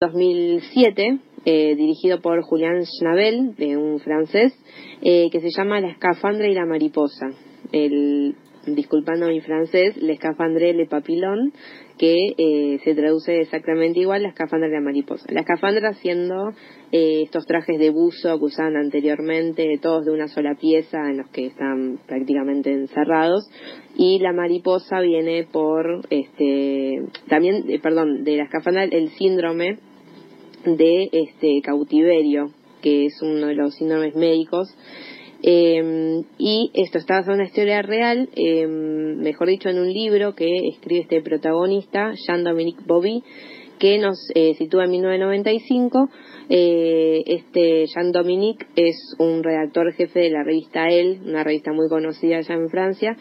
2007, eh, dirigido por Julian Schnabel, de un francés, eh, que se llama La escafandra y la mariposa. El, disculpando mi francés, Le escafandre le papillon, que eh, se traduce exactamente igual la escafandra y la mariposa. La escafandra siendo estos trajes de buzo que usaban anteriormente, todos de una sola pieza, en los que están prácticamente encerrados, y la mariposa viene por, este, también, perdón, de la escafandra el síndrome de este cautiverio, que es uno de los síndromes médicos. Eh, y esto está basado en una historia real, eh, mejor dicho, en un libro que escribe este protagonista, Jean-Dominique Bobby, que nos eh, sitúa en 1995. este Jean-Dominique es un redactor jefe de la revista Elle, una revista muy conocida allá en Francia,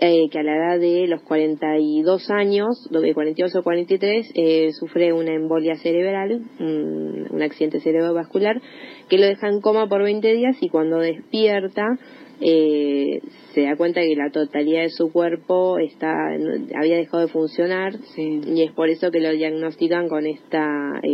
eh, que a la edad de los 42 años, de 42 o 43, eh, sufre una embolia cerebral, un, accidente cerebrovascular, que lo deja en coma por 20 días y cuando despierta eh, se da cuenta que la totalidad de su cuerpo está había dejado de funcionar y es por eso que lo diagnostican con esta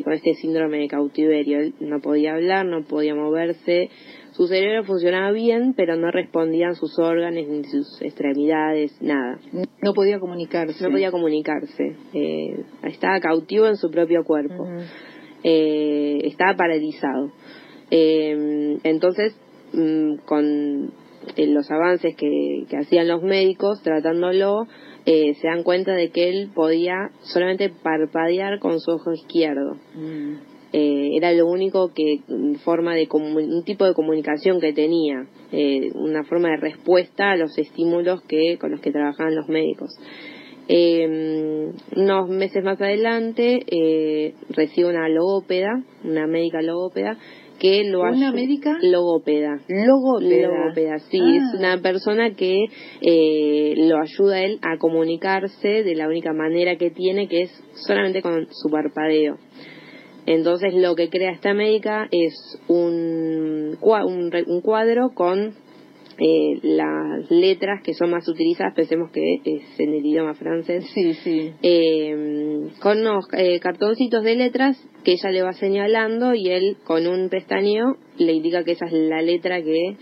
con este síndrome de cautiverio. Él no podía hablar, no podía moverse, su cerebro funcionaba bien, pero no respondían sus órganos ni sus extremidades, nada. No podía comunicarse. No podía comunicarse. Eh, estaba cautivo en su propio cuerpo. eh, estaba paralizado. Eh, entonces, mm, con eh, los avances que, que, hacían los médicos tratándolo, eh, se dan cuenta de que él podía solamente parpadear con su ojo izquierdo. Mm. Eh, era lo único que mm, forma de un tipo de comunicación que tenía eh, una forma de respuesta a los estímulos que con los que trabajaban los médicos eh, unos meses más adelante eh, recibe una logópeda una médica logópeda que lo ¿Una médica? Logópeda. Logópeda. Logópeda, sí. Es ah. una persona que eh, lo ayuda a él a comunicarse de la única manera que tiene, que es solamente con su parpadeo. Entonces lo que crea esta médica es un, un, cuadro con eh, las letras que son más utilizadas, pensemos que es en el idioma francés, sí, sí. Eh, con unos eh, cartoncitos de letras que ella le va señalando y él con un pestañeo le indica que esa es la letra que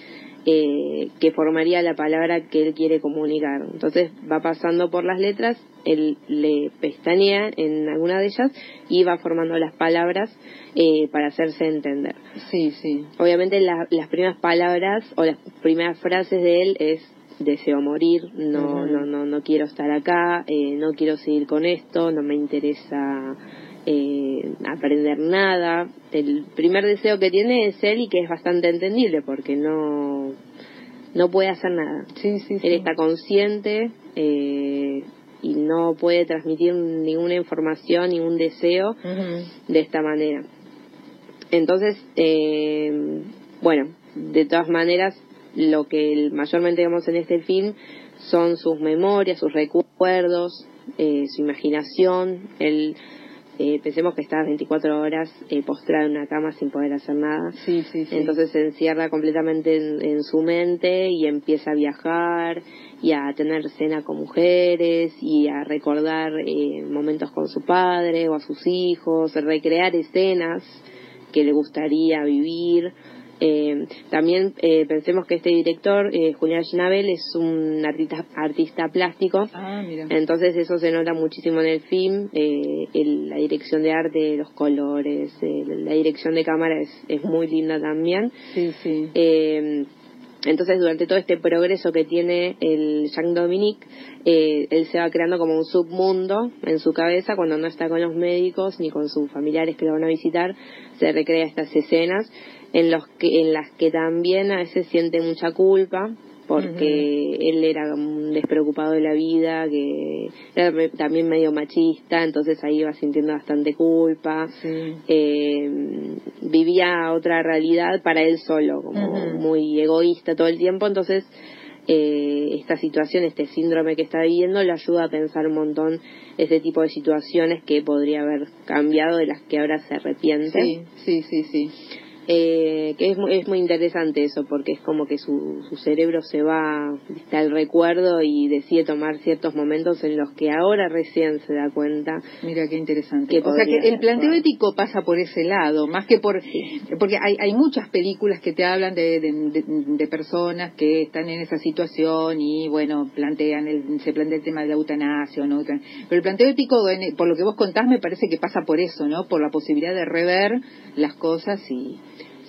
eh, que formaría la palabra que él quiere comunicar. Entonces va pasando por las letras, él le pestañea en alguna de ellas y va formando las palabras eh, para hacerse entender. Sí, sí. Obviamente las primeras palabras o las primeras frases de él es deseo morir, no, no, no, no quiero estar acá, eh, no quiero seguir con esto, no me interesa eh, aprender nada. El primer deseo que tiene es él y que es bastante entendible porque no, no puede hacer nada. Sí, sí, Él está consciente eh, y no puede transmitir ninguna información, ningún deseo de esta manera. Entonces, eh, bueno, de todas maneras, lo que mayormente vemos en este film son sus memorias, sus recuerdos, eh, su imaginación, el eh, pensemos que está 24 horas eh, postrado en una cama sin poder hacer nada. Sí, sí, sí. Entonces se encierra completamente en, su mente y empieza a viajar y a tener cena con mujeres y a recordar eh, momentos con su padre o a sus hijos, recrear escenas que le gustaría vivir eh, también eh, pensemos que este director, eh, Julián Schnabel, es un artista, artista plástico. Ah, Entonces eso se nota muchísimo en el film. Eh, la dirección de arte, los colores, la dirección de cámara es, es muy linda también. Sí, sí. Entonces, durante todo este progreso que tiene el Jean Dominique, eh, él se va creando como un submundo en su cabeza cuando no está con los médicos ni con sus familiares que lo van a visitar. Se recrea estas escenas en, los que, en las que también a veces siente mucha culpa porque él era un despreocupado de la vida, que era también medio machista, entonces ahí iba sintiendo bastante culpa. Eh, vivía otra realidad para él solo, como muy egoísta todo el tiempo, entonces eh, esta situación, este síndrome que está viviendo, le ayuda a pensar un montón ese tipo de situaciones que podría haber cambiado de las que ahora se arrepiente. Sí, sí, sí, sí. Eh, que es, mu- es muy interesante eso, porque es como que su, su cerebro se va al recuerdo y decide tomar ciertos momentos en los que ahora recién se da cuenta. Mira qué interesante. Que o sea que el planteo ético pasa por ese lado, más que por porque hay, hay muchas películas que te hablan de, de, de- de personas que están en esa situación y bueno plantean el, se plantea el tema de la eutanasia o no pero el planteo ético por lo que vos contás me parece que pasa por eso, ¿no? Por la posibilidad de rever las cosas y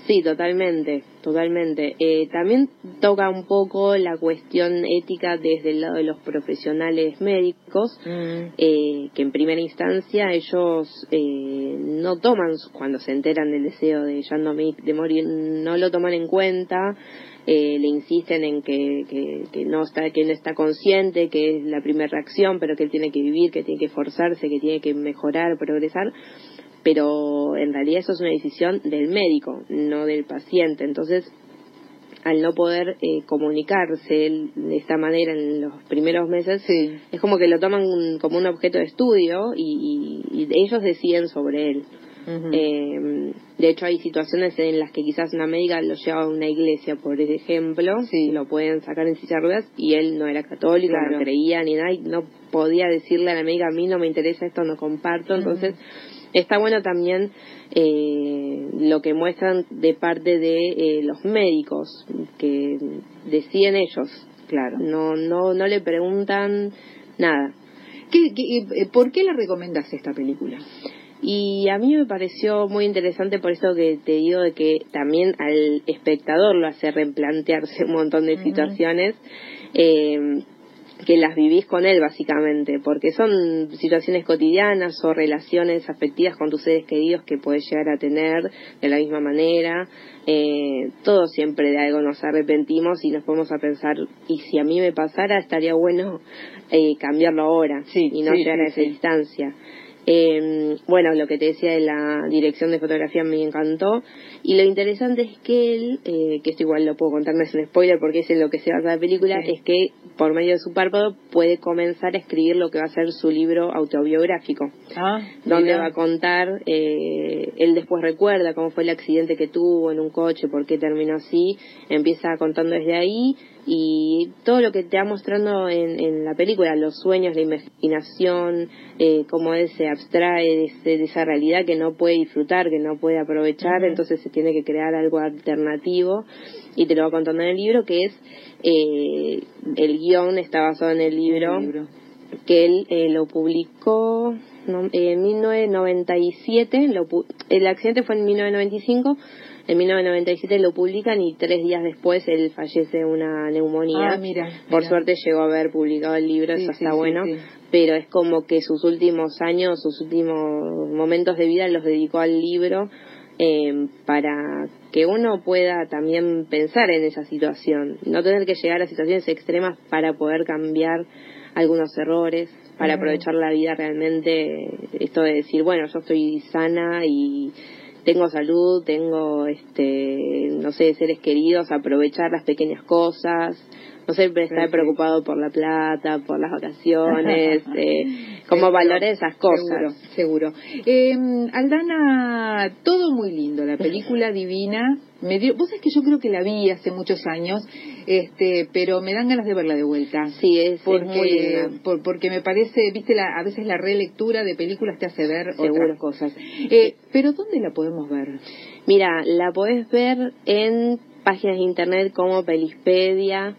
Sí, totalmente, totalmente. Eh, también toca un poco la cuestión ética desde el lado de los profesionales médicos, eh, que en primera instancia ellos eh, no toman, cuando se enteran del deseo de Jean Dominique de morir, no lo toman en cuenta, eh, le insisten en que, que, que no está, que no está consciente, que es la primera reacción, pero que él tiene que vivir, que tiene que esforzarse, que tiene que mejorar, progresar pero en realidad eso es una decisión del médico, no del paciente. Entonces, al no poder eh, comunicarse de esta manera en los primeros meses, sí. es como que lo toman un- como un objeto de estudio y, y- y ellos deciden sobre él. Eh, de hecho, hay situaciones en las que quizás una médica lo lleva a una iglesia, por ejemplo, Sí. lo pueden sacar en silla de ruedas y él no era católico, Claro. no creía ni nada, y no podía decirle a la médica, a mí no me interesa esto, no comparto. Entonces, está bueno también eh, lo que muestran de parte de eh, los médicos, que deciden ellos, claro. no, no, no le preguntan nada. ¿Qué, qué- eh, ¿Por qué le recomendás esta película? Y a mí me pareció muy interesante por eso que te digo de que también al espectador lo hace replantearse un montón de situaciones eh, que las vivís con él básicamente, porque son situaciones cotidianas o relaciones afectivas con tus seres queridos que puedes llegar a tener de la misma manera. Eh, todos siempre de algo nos arrepentimos y nos ponemos a pensar, y si a mí me pasara, estaría bueno eh, cambiarlo ahora Sí, y no sí, llegar sí, a esa distancia. Eh, bueno, lo que te decía de la dirección de fotografía me encantó. Y lo interesante es que él, eh, que esto igual lo puedo contar, no es un spoiler porque es en lo que se basa la película, Sí. es que por medio de su párpado puede comenzar a escribir lo que va a ser su libro autobiográfico, Ah, donde mira. va a contar, eh, él después recuerda cómo fue el accidente que tuvo en un coche, por qué terminó así, empieza contando desde ahí y todo lo que te va mostrando en, en la película, los sueños, la imaginación, eh, cómo él se abstrae de, ese- de esa realidad que no puede disfrutar, que no puede aprovechar, entonces se tiene que crear algo alternativo y te lo va contando en el libro que es eh, el guion está basado en el libro, El libro. que él eh, lo publicó no, en 1997, lo pu- el accidente fue en 1995, en 1997 lo publican y tres días después él fallece de una neumonía. Ah, mira, Por suerte llegó a haber publicado el libro, Sí, eso sí, está sí, bueno, pero es como que sus últimos años, sus últimos momentos de vida los dedicó al libro eh, para que uno pueda también pensar en esa situación, no tener que llegar a situaciones extremas para poder cambiar algunos errores, para aprovechar la vida realmente, esto de decir, bueno, yo estoy sana y tengo salud, tengo, este, no sé, seres queridos, aprovechar las pequeñas cosas, no siempre estar preocupado por la plata, por las vacaciones, eh, como valorar esas cosas. Seguro, seguro. Eh, Aldana, todo muy lindo, la película divina. Me dio, vos sabés que yo creo que la vi hace muchos años, este, pero me dan ganas de verla de vuelta. Sí, es, es Porque, muy linda. por- porque me parece, viste, la, a veces la relectura de películas te hace ver Seguro. otras cosas. Eh, pero ¿dónde la podemos ver? Mira, la podés ver en páginas de internet como Pelispedia.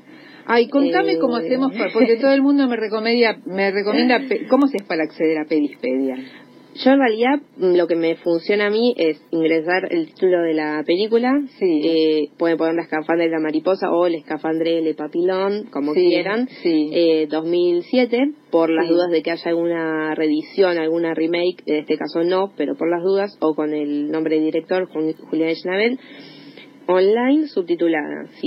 Ay, contame Eh, cómo hacemos, porque todo el mundo me recomienda, me recomienda, ¿cómo se hace para acceder a Pelispedia? Yo en realidad mm, lo que me funciona a mí es ingresar el título de la película. Sí. Eh, pueden poner la escafandra de la mariposa o el escafandre de papilón, como Sí, quieran. sí. Eh, 2007, por las Sí. dudas de que haya alguna reedición, alguna remake, en este caso no, pero por las dudas, o con el nombre de director Jul- Julián Schnabel, online subtitulada. Si